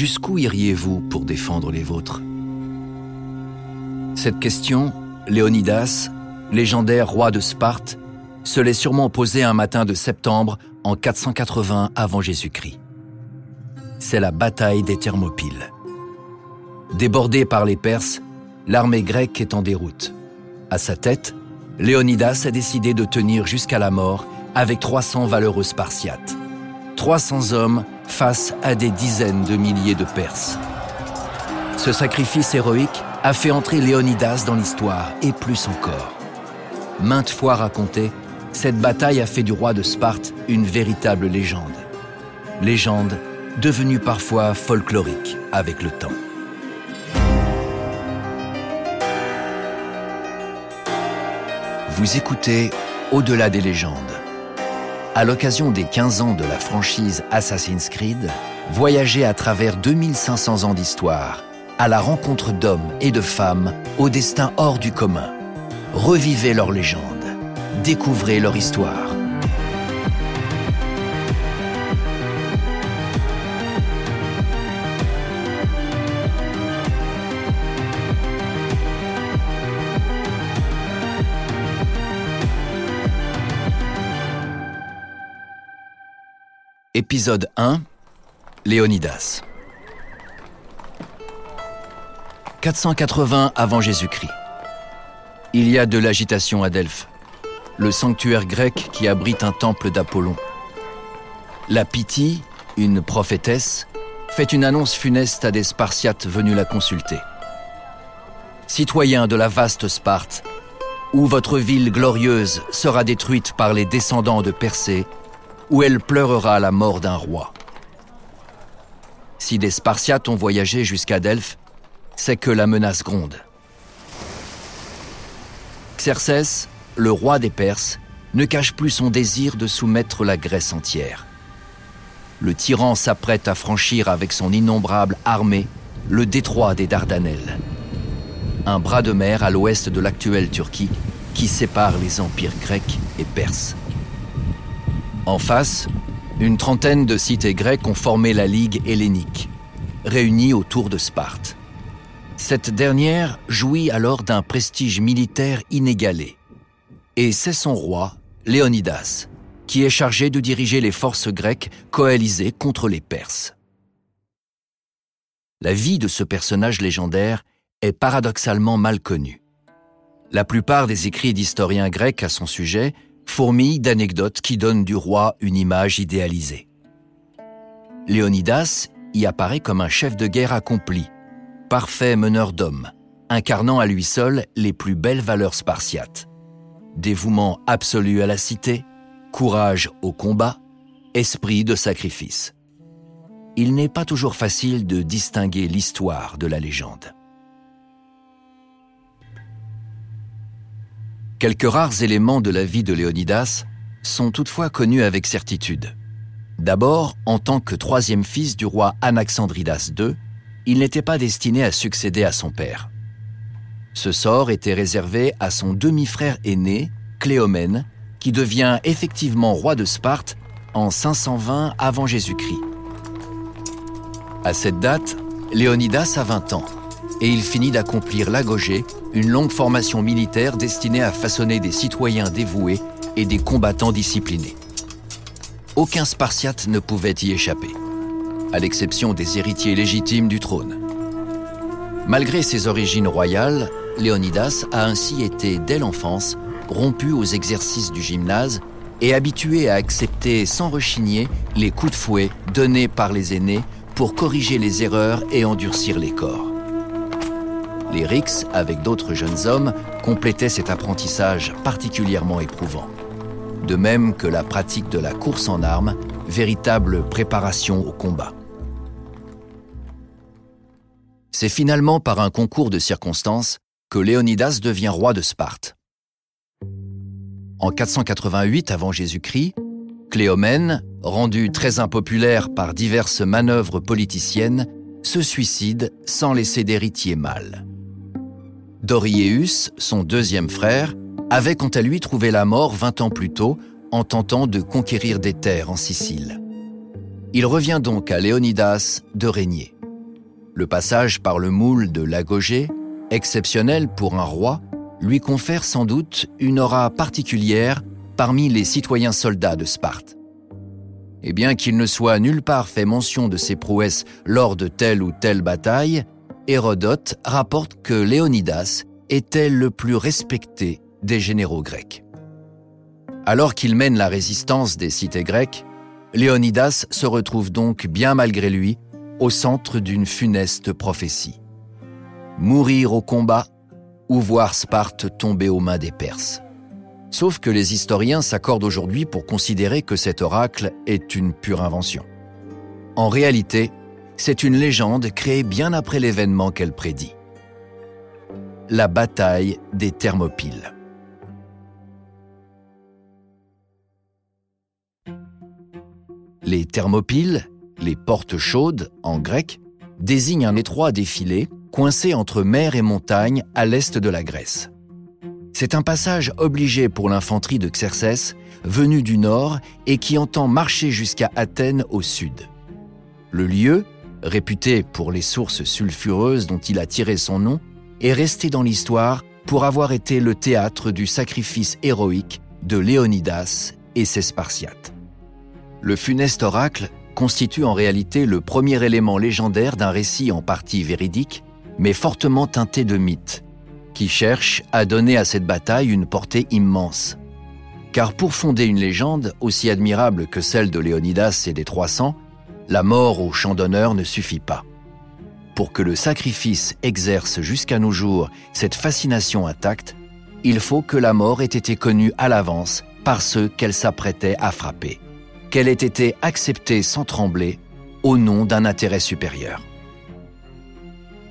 jusqu'où iriez-vous pour défendre les vôtres? Cette question, Léonidas, légendaire roi de Sparte, se l'est sûrement posée un matin de septembre en 480 avant Jésus-Christ. C'est la bataille des Thermopyles. Débordée par les Perses, l'armée grecque est en déroute. À sa tête, Léonidas a décidé de tenir jusqu'à la mort avec 300 valeureux Spartiates. 300 hommes face à des dizaines de milliers de Perses. Ce sacrifice héroïque a fait entrer Léonidas dans l'histoire, et plus encore. Maintes fois racontée, cette bataille a fait du roi de Sparte une véritable légende. Légende devenue parfois folklorique avec le temps. Vous écoutez Au-delà des légendes. À l'occasion des 15 ans de la franchise Assassin's Creed, voyagez à travers 2500 ans d'histoire, à la rencontre d'hommes et de femmes au destin hors du commun. Revivez leurs légendes, découvrez leur histoire. Épisode 1 Léonidas 480 avant Jésus-Christ. Il y a de l'agitation à Delphes, le sanctuaire grec qui abrite un temple d'Apollon. La Pythie, une prophétesse, fait une annonce funeste à des Spartiates venus la consulter. Citoyens de la vaste Sparte, où votre ville glorieuse sera détruite par les descendants de Persée, où elle pleurera la mort d'un roi. Si des Spartiates ont voyagé jusqu'à Delphes, c'est que la menace gronde. Xerxès, le roi des Perses, ne cache plus son désir de soumettre la Grèce entière. Le tyran s'apprête à franchir avec son innombrable armée le détroit des Dardanelles, un bras de mer à l'ouest de l'actuelle Turquie qui sépare les empires grecs et perses. En face, une trentaine de cités grecques ont formé la Ligue hellénique, réunie autour de Sparte. Cette dernière jouit alors d'un prestige militaire inégalé. Et c'est son roi, Léonidas, qui est chargé de diriger les forces grecques coalisées contre les Perses. La vie de ce personnage légendaire est paradoxalement mal connue. La plupart des écrits d'historiens grecs à son sujet fourmillent d'anecdotes qui donnent du roi une image idéalisée. Léonidas y apparaît comme un chef de guerre accompli, parfait meneur d'hommes, incarnant à lui seul les plus belles valeurs spartiates. Dévouement absolu à la cité, courage au combat, esprit de sacrifice. Il n'est pas toujours facile de distinguer l'histoire de la légende. Quelques rares éléments de la vie de Léonidas sont toutefois connus avec certitude. D'abord, en tant que troisième fils du roi Anaxandridas II, il n'était pas destiné à succéder à son père. Ce sort était réservé à son demi-frère aîné, Cléomène, qui devient effectivement roi de Sparte en 520 avant Jésus-Christ. À cette date, Léonidas a 20 ans et il finit d'accomplir l'agogé, une longue formation militaire destinée à façonner des citoyens dévoués et des combattants disciplinés. Aucun Spartiate ne pouvait y échapper à l'exception des héritiers légitimes du trône. Malgré ses origines royales, Léonidas a ainsi été, dès l'enfance, rompu aux exercices du gymnase et habitué à accepter sans rechigner les coups de fouet donnés par les aînés pour corriger les erreurs et endurcir les corps. Les Rix, avec d'autres jeunes hommes, complétaient cet apprentissage particulièrement éprouvant. De même que la pratique de la course en armes, véritable préparation au combat. C'est finalement par un concours de circonstances que Léonidas devient roi de Sparte. En 488 avant Jésus-Christ, Cléomène, rendu très impopulaire par diverses manœuvres politiciennes, se suicide sans laisser d'héritier mâle. Doriéus, son deuxième frère, avait quant à lui trouvé la mort 20 ans plus tôt en tentant de conquérir des terres en Sicile. Il revient donc à Léonidas de régner. Le passage par le moule de Lagogé, exceptionnel pour un roi, lui confère sans doute une aura particulière parmi les citoyens soldats de Sparte. Et bien qu'il ne soit nulle part fait mention de ses prouesses lors de telle ou telle bataille, Hérodote rapporte que Léonidas était le plus respecté des généraux grecs. Alors qu'il mène la résistance des cités grecques, Léonidas se retrouve donc bien malgré lui au centre d'une funeste prophétie. Mourir au combat ou voir Sparte tomber aux mains des Perses. Sauf que les historiens s'accordent aujourd'hui pour considérer que cet oracle est une pure invention. En réalité, c'est une légende créée bien après l'événement qu'elle prédit. La bataille des Thermopyles. Les Thermopyles, les portes chaudes en grec, désignent un étroit défilé coincé entre mer et montagne à l'est de la Grèce. C'est un passage obligé pour l'infanterie de Xerxès, venu du nord et qui entend marcher jusqu'à Athènes au sud. Le lieu, réputé pour les sources sulfureuses dont il a tiré son nom, est resté dans l'histoire pour avoir été le théâtre du sacrifice héroïque de Léonidas et ses Spartiates. Le funeste oracle constitue en réalité le premier élément légendaire d'un récit en partie véridique, mais fortement teinté de mythe, qui cherche à donner à cette bataille une portée immense. Car pour fonder une légende aussi admirable que celle de Léonidas et des 300, la mort au champ d'honneur ne suffit pas. Pour que le sacrifice exerce jusqu'à nos jours cette fascination intacte, il faut que la mort ait été connue à l'avance par ceux qu'elle s'apprêtait à frapper qu'elle ait été acceptée sans trembler au nom d'un intérêt supérieur.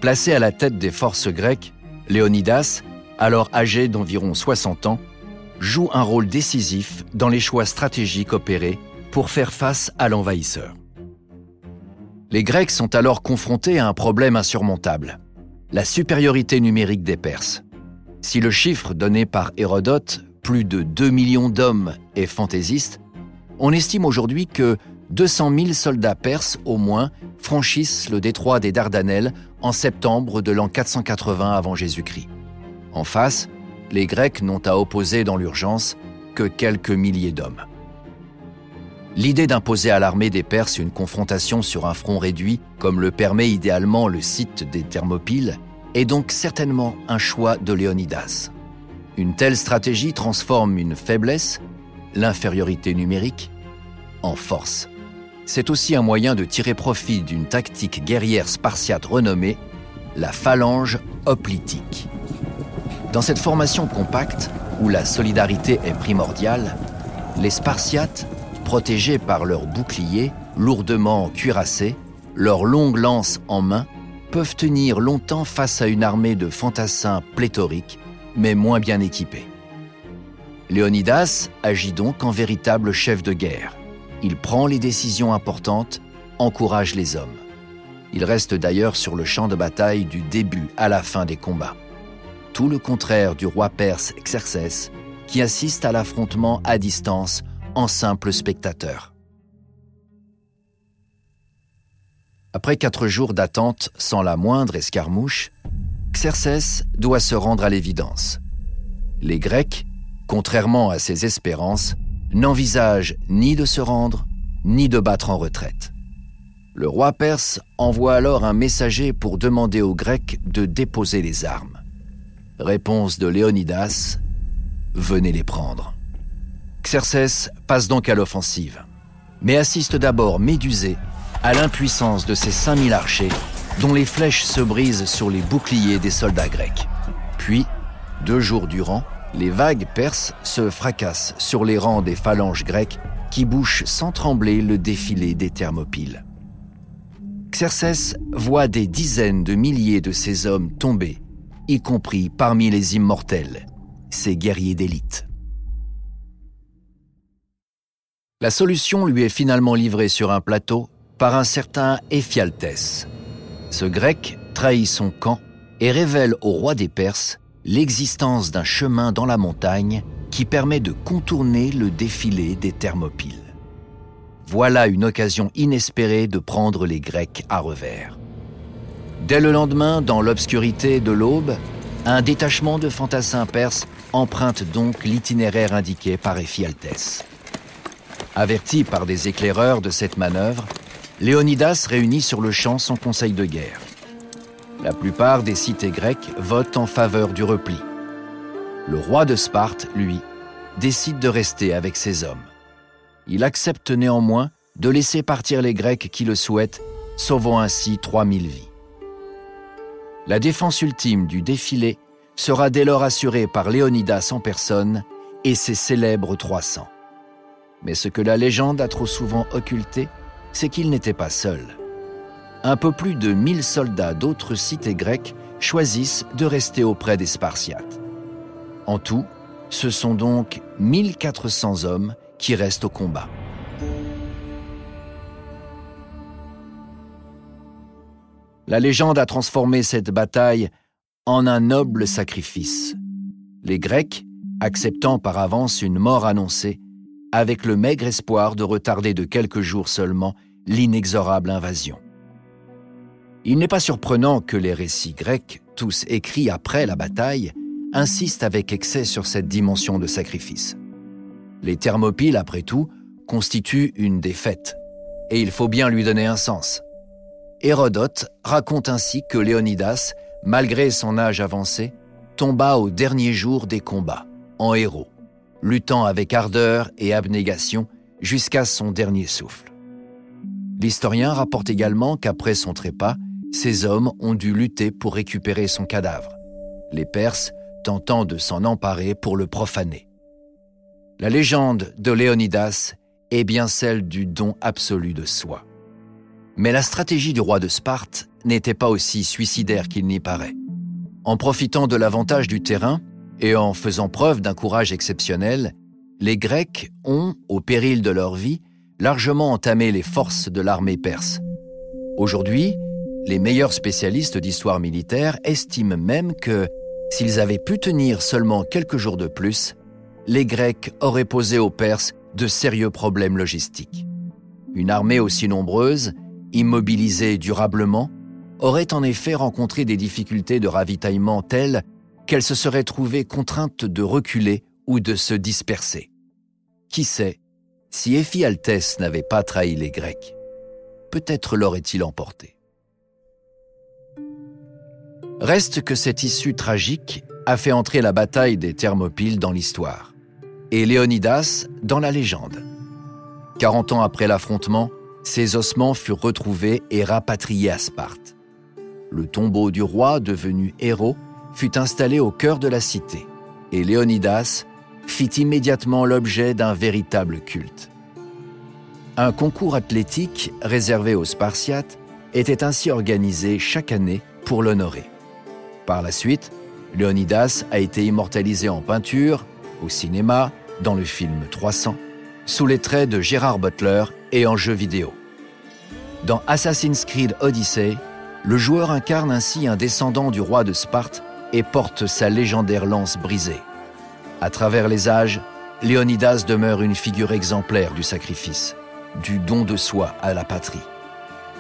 Placé à la tête des forces grecques, Léonidas, alors âgé d'environ 60 ans, joue un rôle décisif dans les choix stratégiques opérés pour faire face à l'envahisseur. Les Grecs sont alors confrontés à un problème insurmontable, la supériorité numérique des Perses. Si le chiffre donné par Hérodote, plus de 2 millions d'hommes, est fantaisiste, on estime aujourd'hui que 200 000 soldats perses au moins franchissent le détroit des Dardanelles en septembre de l'an 480 avant Jésus-Christ. En face, les Grecs n'ont à opposer dans l'urgence que quelques milliers d'hommes. L'idée d'imposer à l'armée des Perses une confrontation sur un front réduit, comme le permet idéalement le site des Thermopyles, est donc certainement un choix de Léonidas. Une telle stratégie transforme une faiblesse l'infériorité numérique en force. C'est aussi un moyen de tirer profit d'une tactique guerrière spartiate renommée, la phalange hoplitique. Dans cette formation compacte, où la solidarité est primordiale, les Spartiates, protégés par leurs boucliers lourdement cuirassés, leurs longues lances en main, peuvent tenir longtemps face à une armée de fantassins pléthoriques, mais moins bien équipés. Léonidas agit donc en véritable chef de guerre. Il prend les décisions importantes, encourage les hommes. Il reste d'ailleurs sur le champ de bataille du début à la fin des combats. Tout le contraire du roi perse Xerxès, qui assiste à l'affrontement à distance en simple spectateur. Après quatre jours d'attente sans la moindre escarmouche, Xerxès doit se rendre à l'évidence. Les Grecs, contrairement à ses espérances, n'envisage ni de se rendre, ni de battre en retraite. Le roi perse envoie alors un messager pour demander aux Grecs de déposer les armes. Réponse de Léonidas, venez les prendre. Xerxès passe donc à l'offensive, mais assiste d'abord médusé à l'impuissance de ses 5000 archers dont les flèches se brisent sur les boucliers des soldats grecs. Puis, deux jours durant, les vagues perses se fracassent sur les rangs des phalanges grecques qui bouchent sans trembler le défilé des Thermopyles. Xerxès voit des dizaines de milliers de ces hommes tomber, y compris parmi les immortels, ces guerriers d'élite. La solution lui est finalement livrée sur un plateau par un certain Éphialtès. Ce grec trahit son camp et révèle au roi des Perses l'existence d'un chemin dans la montagne qui permet de contourner le défilé des Thermopyles. Voilà une occasion inespérée de prendre les Grecs à revers. Dès le lendemain, dans l'obscurité de l'aube, un détachement de fantassins perses emprunte donc l'itinéraire indiqué par Éphialtès. Averti par des éclaireurs de cette manœuvre, Léonidas réunit sur le champ son conseil de guerre. La plupart des cités grecques votent en faveur du repli. Le roi de Sparte, lui, décide de rester avec ses hommes. Il accepte néanmoins de laisser partir les Grecs qui le souhaitent, sauvant ainsi 3000 vies. La défense ultime du défilé sera dès lors assurée par Léonidas en personne et ses célèbres 300. Mais ce que la légende a trop souvent occulté, c'est qu'il n'était pas seul. Un peu plus de 1000 soldats d'autres cités grecques choisissent de rester auprès des Spartiates. En tout, ce sont donc 1400 hommes qui restent au combat. La légende a transformé cette bataille en un noble sacrifice. Les Grecs, acceptant par avance une mort annoncée, avec le maigre espoir de retarder de quelques jours seulement l'inexorable invasion. Il n'est pas surprenant que les récits grecs, tous écrits après la bataille, insistent avec excès sur cette dimension de sacrifice. Les Thermopyles, après tout, constituent une défaite, et il faut bien lui donner un sens. Hérodote raconte ainsi que Léonidas, malgré son âge avancé, tomba au dernier jour des combats, en héros, luttant avec ardeur et abnégation jusqu'à son dernier souffle. L'historien rapporte également qu'après son trépas, ces hommes ont dû lutter pour récupérer son cadavre, les Perses tentant de s'en emparer pour le profaner. La légende de Léonidas est bien celle du don absolu de soi. Mais la stratégie du roi de Sparte n'était pas aussi suicidaire qu'il n'y paraît. En profitant de l'avantage du terrain et en faisant preuve d'un courage exceptionnel, les Grecs ont, au péril de leur vie, largement entamé les forces de l'armée perse. Aujourd'hui, les meilleurs spécialistes d'histoire militaire estiment même que, s'ils avaient pu tenir seulement quelques jours de plus, les Grecs auraient posé aux Perses de sérieux problèmes logistiques. Une armée aussi nombreuse immobilisée durablement, aurait en effet rencontré des difficultés de ravitaillement telles qu'elle se serait trouvée contrainte de reculer ou de se disperser. Qui sait, si Éphialtès n'avait pas trahi les Grecs, peut-être l'aurait-il emporté. Reste que cette issue tragique a fait entrer la bataille des Thermopyles dans l'histoire, et Léonidas dans la légende. Quarante ans après l'affrontement, ses ossements furent retrouvés et rapatriés à Sparte. Le tombeau du roi, devenu héros, fut installé au cœur de la cité, et Léonidas fit immédiatement l'objet d'un véritable culte. Un concours athlétique réservé aux Spartiates était ainsi organisé chaque année pour l'honorer. Par la suite, Léonidas a été immortalisé en peinture, au cinéma, dans le film 300, sous les traits de Gérard Butler et en jeu vidéo. Dans Assassin's Creed Odyssey, le joueur incarne ainsi un descendant du roi de Sparte et porte sa légendaire lance brisée. À travers les âges, Léonidas demeure une figure exemplaire du sacrifice, du don de soi à la patrie.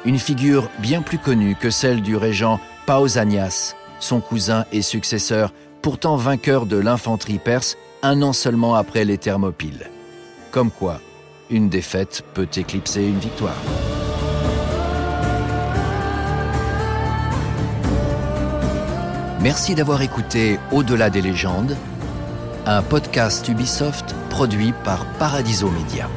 Une figure bien plus connue que celle du régent Pausanias, son cousin et successeur, pourtant vainqueur de l'infanterie perse un an seulement après les Thermopyles. Comme quoi, une défaite peut éclipser une victoire. Merci d'avoir écouté Au-delà des légendes, un podcast Ubisoft produit par Paradiso Media.